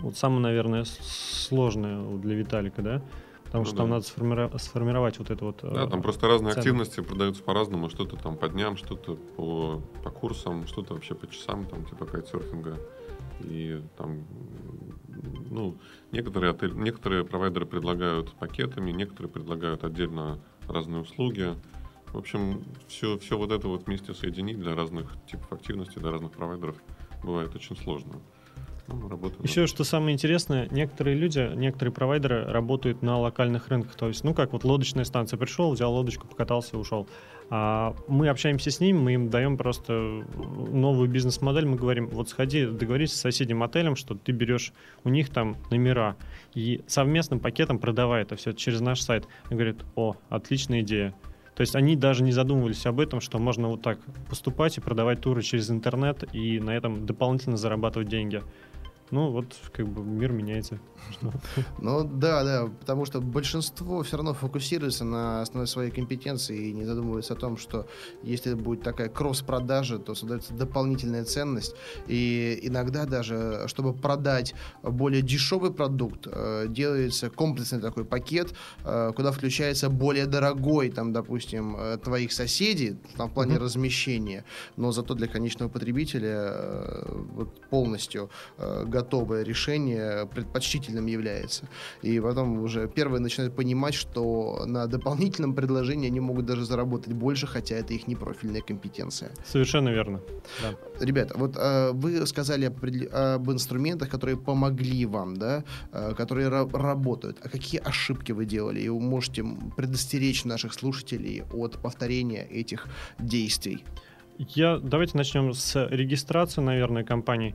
вот самое, наверное, сложное для Виталика, да, потому ну, что да. там надо сформировать, сформировать вот это вот. Да, там просто разные цены. активности продаются по-разному, что-то там по дням, что-то по, по курсам, что-то вообще по часам, там типа кайтсерфинга. И там, ну, некоторые, отель, некоторые провайдеры предлагают пакетами, некоторые предлагают отдельно разные услуги. В общем, все, все вот это вот вместе соединить для разных типов активности, для разных провайдеров бывает очень сложно. Ну, работаем. Еще что самое интересное, некоторые люди, некоторые провайдеры работают на локальных рынках. То есть, ну как вот лодочная станция пришел, взял лодочку, покатался, ушел. А мы общаемся с ним, мы им даем просто новую бизнес-модель, мы говорим, вот сходи, договорись с соседним отелем, что ты берешь у них там номера и совместным пакетом продавай это все через наш сайт. И говорит, о, отличная идея. То есть они даже не задумывались об этом, что можно вот так поступать и продавать туры через интернет и на этом дополнительно зарабатывать деньги. Ну, вот как бы мир меняется. Ну, да, да, потому что большинство все равно фокусируется на основной своей компетенции и не задумывается о том, что если будет такая кросс-продажа, то создается дополнительная ценность. И иногда даже, чтобы продать более дешевый продукт, э, делается комплексный такой пакет, э, куда включается более дорогой, там, допустим, э, твоих соседей, там, в плане mm-hmm. размещения, но зато для конечного потребителя вот, полностью готов готовое решение предпочтительным является. И потом уже первые начинают понимать, что на дополнительном предложении они могут даже заработать больше, хотя это их непрофильная компетенция. Совершенно верно. Да. Ребята, вот э, вы сказали об, об инструментах, которые помогли вам, да, э, которые работают. А какие ошибки вы делали? И вы можете предостеречь наших слушателей от повторения этих действий. Я, давайте начнем с регистрации, наверное, компаний.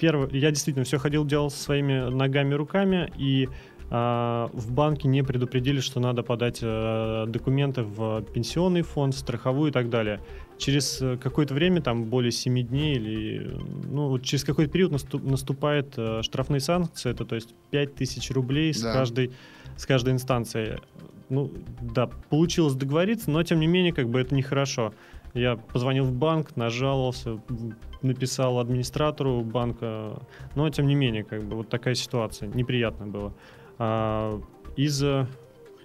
Первый, я действительно все ходил, делал своими ногами, руками, и э, в банке не предупредили, что надо подать э, документы в пенсионный фонд, страховую и так далее. Через э, какое-то время, там более 7 дней или ну, через какой-то период наступ, наступает э, штрафные санкции, это то есть 5000 рублей с, да. каждой, с каждой инстанции. Ну да, получилось договориться, но тем не менее как бы это нехорошо. Я позвонил в банк, нажаловался, написал администратору банка, но тем не менее, как бы вот такая ситуация, неприятно было. А, из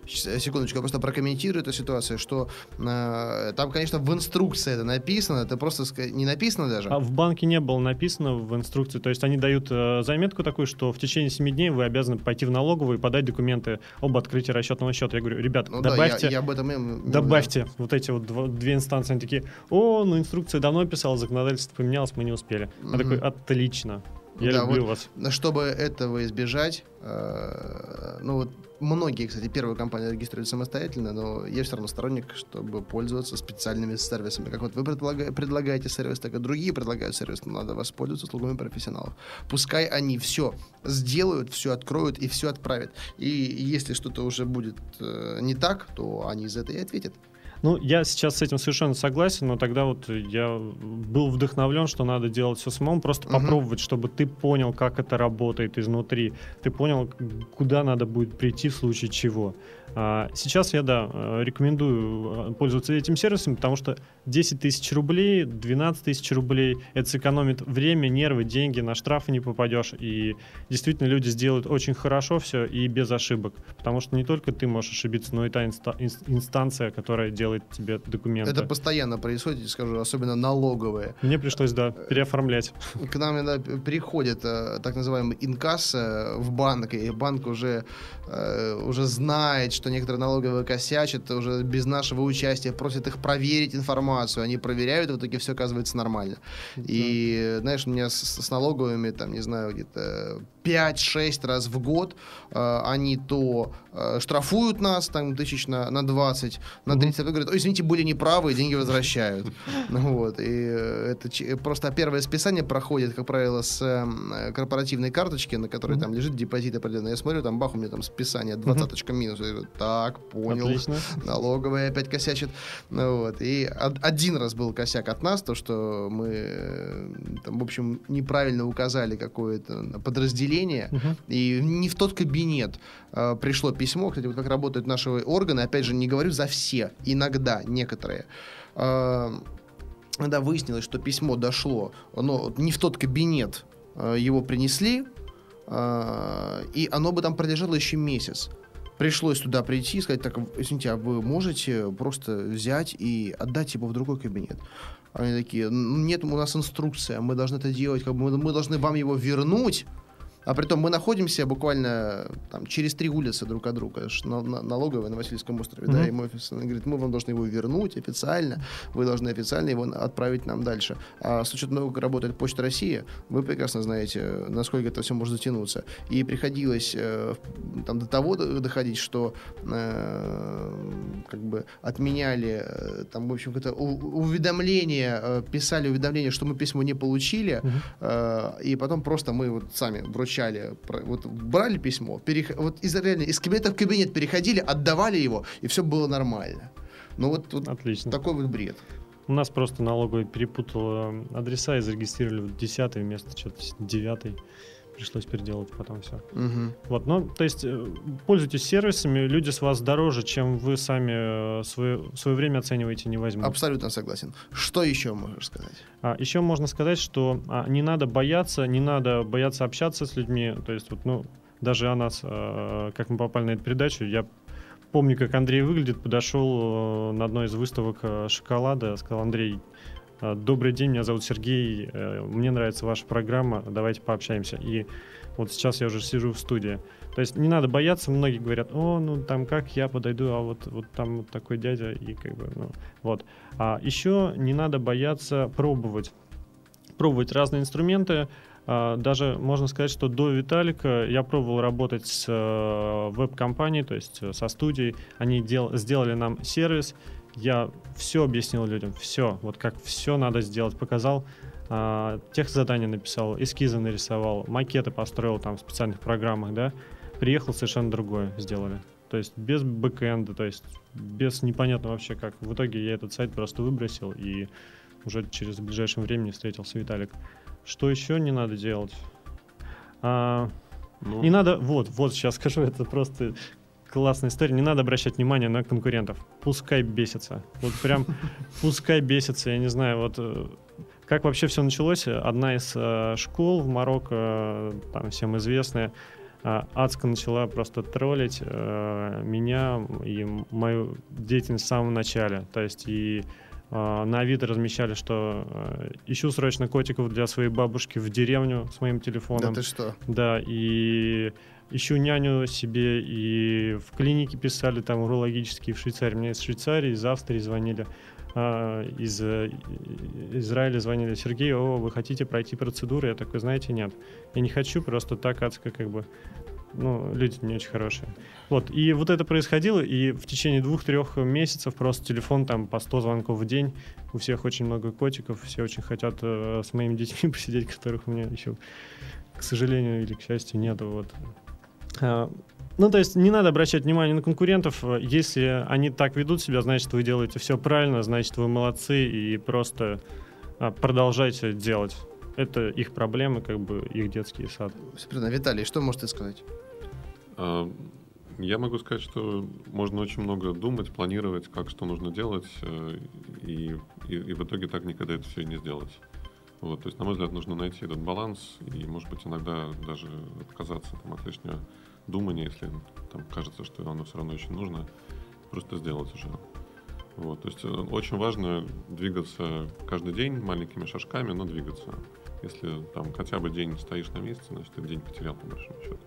секундочку, я просто прокомментирую эту ситуацию, что э, там, конечно, в инструкции это написано, это просто не написано даже. А в банке не было написано в инструкции, то есть они дают э, заметку такую, что в течение 7 дней вы обязаны пойти в налоговую и подать документы об открытии расчетного счета. Я говорю, ребят, ну, добавьте, да, я, я об этом, добавьте да. вот эти вот два, две инстанции. Они такие, о, ну инструкция давно писала, законодательство поменялось, мы не успели. Я угу. такой, отлично. Я да, люблю вот, вас. Чтобы этого избежать, э, ну вот многие, кстати, первые компании регистрируют самостоятельно, но я все равно сторонник, чтобы пользоваться специальными сервисами. Как вот вы предлага- предлагаете сервис, так и другие предлагают сервис, но надо воспользоваться услугами профессионалов. Пускай они все сделают, все откроют и все отправят. И если что-то уже будет э, не так, то они за это и ответят. Ну, я сейчас с этим совершенно согласен, но тогда вот я был вдохновлен, что надо делать все самому, просто угу. попробовать, чтобы ты понял, как это работает изнутри, ты понял, куда надо будет прийти в случае чего. А, сейчас я, да, э, рекомендую э, пользоваться этим сервисом, потому что 10 тысяч рублей, 12 тысяч рублей, это сэкономит время, нервы, деньги, на штрафы не попадешь, и действительно люди сделают очень хорошо все и без ошибок, потому что не только ты можешь ошибиться, но и та инста- инстанция, которая делает тебе документы. Это постоянно происходит, скажу, особенно налоговые. Мне пришлось, да, переоформлять. К нам иногда приходит э, так называемый инкасс в банк, и банк уже, уже знает, что некоторые налоговые косячат уже без нашего участия, просят их проверить информацию, они проверяют, и в итоге все оказывается нормально. Да. И, знаешь, у меня с, с налоговыми, там, не знаю, где-то 5-6 раз в год э, они то э, штрафуют нас, там, тысяч на, на 20, на 30, а говорят, ой, извините, были неправы, и деньги возвращают. Ну вот, и это просто первое списание проходит, как правило, с э, корпоративной карточки, на которой там лежит депозит определенный. Я смотрю, там, бах, у меня там списание, двадцаточка минус. Так, понял. Отлично. Налоговая опять косячит. Ну, вот. И один раз был косяк от нас, то, что мы э, там, в общем, неправильно указали какое-то подразделение, угу. и не в тот кабинет э, пришло письмо, кстати, вот как работают наши органы, опять же, не говорю за все, иногда некоторые. Э, когда выяснилось, что письмо дошло, но не в тот кабинет э, его принесли, э, и оно бы там продержало еще месяц. Пришлось туда прийти и сказать, так, извините, а вы можете просто взять и отдать его в другой кабинет? Они такие, нет, у нас инструкция, мы должны это делать, как бы мы, мы должны вам его вернуть, а при том мы находимся буквально там, через три улицы друг от друга, на, на, налоговая на Васильевском острове, mm-hmm. да, и мой офис он говорит, мы вам должны его вернуть официально, вы должны официально его отправить нам дальше. А с учетом того, как работает Почта России, вы прекрасно знаете, насколько это все может затянуться. И приходилось э, там до того доходить, что э, как бы отменяли э, там, в общем, это уведомление, э, писали уведомление, что мы письмо не получили, mm-hmm. э, и потом просто мы вот сами вручили получали, вот брали письмо, перех... вот из, реально, из кабинета в кабинет переходили, отдавали его, и все было нормально. Ну вот, вот Отлично. такой вот бред. У нас просто налоговая перепутала адреса и зарегистрировали в 10 вместо что-то 9 пришлось переделать потом все. Угу. Вот, ну, то есть э, пользуйтесь сервисами, люди с вас дороже, чем вы сами э, свое, свое время оцениваете, не возьмут. Абсолютно согласен. Что еще можешь сказать? А, еще можно сказать, что а, не надо бояться, не надо бояться общаться с людьми, то есть вот, ну, даже о нас, а, как мы попали на эту передачу, я помню, как Андрей выглядит, подошел на одной из выставок шоколада, сказал, Андрей, Добрый день, меня зовут Сергей, э, мне нравится ваша программа, давайте пообщаемся. И вот сейчас я уже сижу в студии. То есть не надо бояться, многие говорят, о, ну там как я подойду, а вот, вот там вот такой дядя, и как бы, ну, вот. А еще не надо бояться пробовать. Пробовать разные инструменты, а, даже можно сказать, что до Виталика я пробовал работать с э, веб-компанией, то есть э, со студией. Они дел, сделали нам сервис, я все объяснил людям, все, вот как все надо сделать, показал, а, тех задания написал, эскизы нарисовал, макеты построил там в специальных программах, да, приехал совершенно другое сделали. То есть без бэкэнда, то есть без непонятно вообще как. В итоге я этот сайт просто выбросил и уже через ближайшее время встретился Виталик. Что еще не надо делать? А, ну. Не надо, вот, вот сейчас скажу, это просто классная история. Не надо обращать внимание на конкурентов. Пускай бесится. Вот прям пускай бесится. Я не знаю, вот э, как вообще все началось. Одна из э, школ в Марокко, там всем известная, э, адско начала просто троллить э, меня и мою деятельность в самом начале. То есть и э, на Авито размещали, что э, ищу срочно котиков для своей бабушки в деревню с моим телефоном. Да ты что? Да, и ищу няню себе и в клинике писали там урологические в Швейцарии. Мне из Швейцарии, из Австрии звонили, а, из э, Израиля звонили. Сергей, о, вы хотите пройти процедуру? Я такой, знаете, нет. Я не хочу, просто так адско как бы ну, люди не очень хорошие. Вот, и вот это происходило, и в течение двух-трех месяцев просто телефон там по 100 звонков в день, у всех очень много котиков, все очень хотят э, с моими детьми посидеть, которых у меня еще, к сожалению или к счастью, нету, вот. А, ну, то есть не надо обращать внимание на конкурентов. Если они так ведут себя, значит, вы делаете все правильно, значит, вы молодцы и просто а, продолжайте делать. Это их проблемы, как бы их детский сад. Виталий, что можете сказать? А, я могу сказать, что можно очень много думать, планировать, как что нужно делать, э, и, и, и в итоге так никогда это все и не сделать. Вот, то есть, на мой взгляд, нужно найти этот баланс и, может быть, иногда даже отказаться там, от лишнего думания, если там кажется, что оно все равно еще нужно, просто сделать уже. Вот, то есть э, очень важно двигаться каждый день маленькими шажками, но двигаться. Если там хотя бы день стоишь на месте, значит, ты день потерял по большому счету.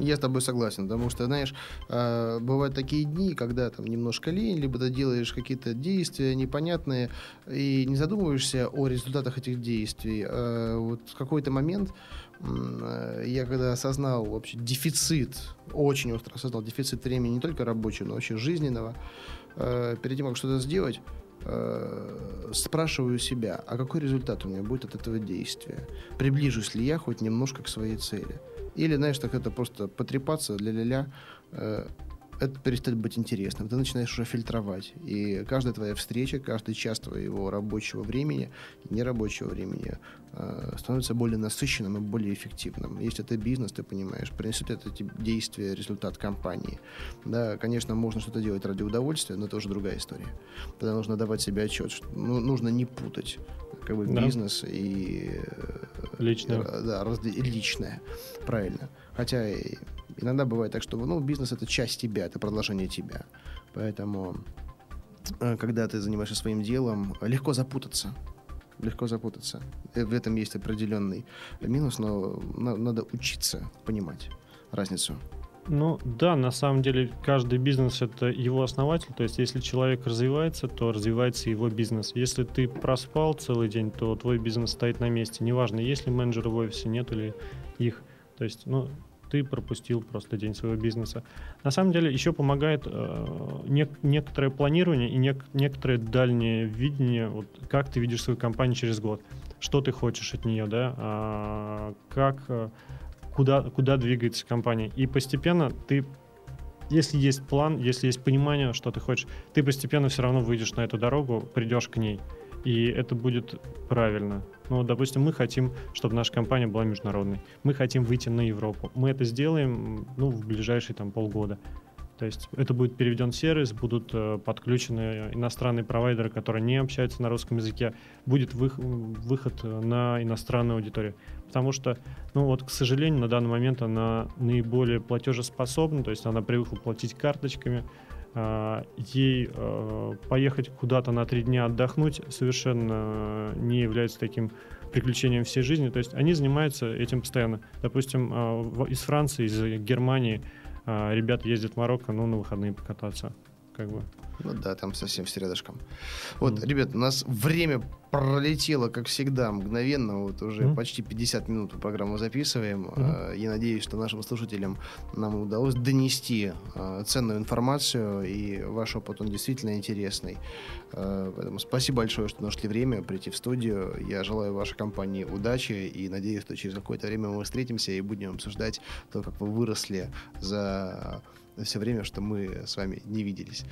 Я с тобой согласен, потому что, знаешь, э, бывают такие дни, когда там немножко лень, либо ты делаешь какие-то действия непонятные и не задумываешься о результатах этих действий. Э, вот в какой-то момент э, я когда осознал вообще дефицит, очень остро осознал дефицит времени не только рабочего, но вообще жизненного, э, перед тем, как что-то сделать, спрашиваю себя, а какой результат у меня будет от этого действия? Приближусь ли я хоть немножко к своей цели? Или, знаешь, так это просто потрепаться для ля-ля. Э, это перестает быть интересным. Ты начинаешь уже фильтровать. И каждая твоя встреча, каждый час твоего рабочего времени, нерабочего времени э, становится более насыщенным и более эффективным. Если это бизнес, ты понимаешь, принесет это действие, результат компании. Да, конечно, можно что-то делать ради удовольствия, но это уже другая история. Тогда нужно давать себе отчет, что ну, нужно не путать как бы да. бизнес и личное. И, да, личное, правильно. Хотя иногда бывает так, что ну, бизнес это часть тебя, это продолжение тебя. Поэтому, э, когда ты занимаешься своим делом, легко запутаться. Легко запутаться. И в этом есть определенный минус, но надо учиться понимать разницу. Ну да, на самом деле каждый бизнес это его основатель. То есть если человек развивается, то развивается его бизнес. Если ты проспал целый день, то твой бизнес стоит на месте. Неважно, есть ли менеджеры в офисе, нет ли их. То есть, ну, ты пропустил просто день своего бизнеса. На самом деле еще помогает э, не, некоторое планирование и не, некоторое дальнее видение, вот как ты видишь свою компанию через год, что ты хочешь от нее, да, а, как, э, куда, куда двигается компания. И постепенно ты если есть план, если есть понимание, что ты хочешь, ты постепенно все равно выйдешь на эту дорогу, придешь к ней и это будет правильно. Ну, допустим, мы хотим, чтобы наша компания была международной. Мы хотим выйти на Европу. Мы это сделаем ну, в ближайшие там, полгода. То есть это будет переведен сервис, будут э, подключены иностранные провайдеры, которые не общаются на русском языке, будет вы, выход на иностранную аудиторию. Потому что, ну вот, к сожалению, на данный момент она наиболее платежеспособна, то есть она привыкла платить карточками, ей а, поехать куда-то на три дня отдохнуть совершенно не является таким приключением всей жизни. То есть они занимаются этим постоянно. Допустим, из Франции, из Германии ребята ездят в Марокко, ну, на выходные покататься. Как бы. Ну да, там совсем все рядышком. Вот, mm. ребят, у нас время пролетело, как всегда, мгновенно. Вот уже mm. почти 50 минут программу записываем. Mm. Я надеюсь, что нашим слушателям нам удалось донести э, ценную информацию, и ваш опыт, он действительно интересный. Э, поэтому спасибо большое, что нашли время прийти в студию. Я желаю вашей компании удачи и надеюсь, что через какое-то время мы встретимся и будем обсуждать то, как вы выросли за все время, что мы с вами не виделись.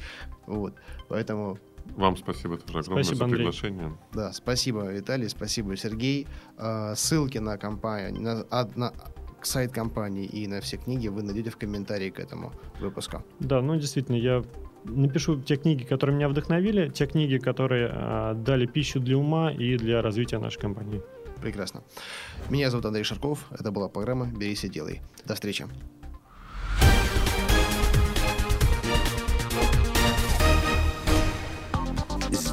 Вот. Поэтому вам спасибо тоже огромное спасибо, за Андрей. приглашение. Да, спасибо, Виталий, спасибо, Сергей. А, ссылки на компанию, на, на сайт компании и на все книги вы найдете в комментарии к этому выпуску. Да, ну действительно, я напишу те книги, которые меня вдохновили, те книги, которые а, дали пищу для ума и для развития нашей компании. Прекрасно. Меня зовут Андрей Шарков. Это была программа «Берись и делай». До встречи.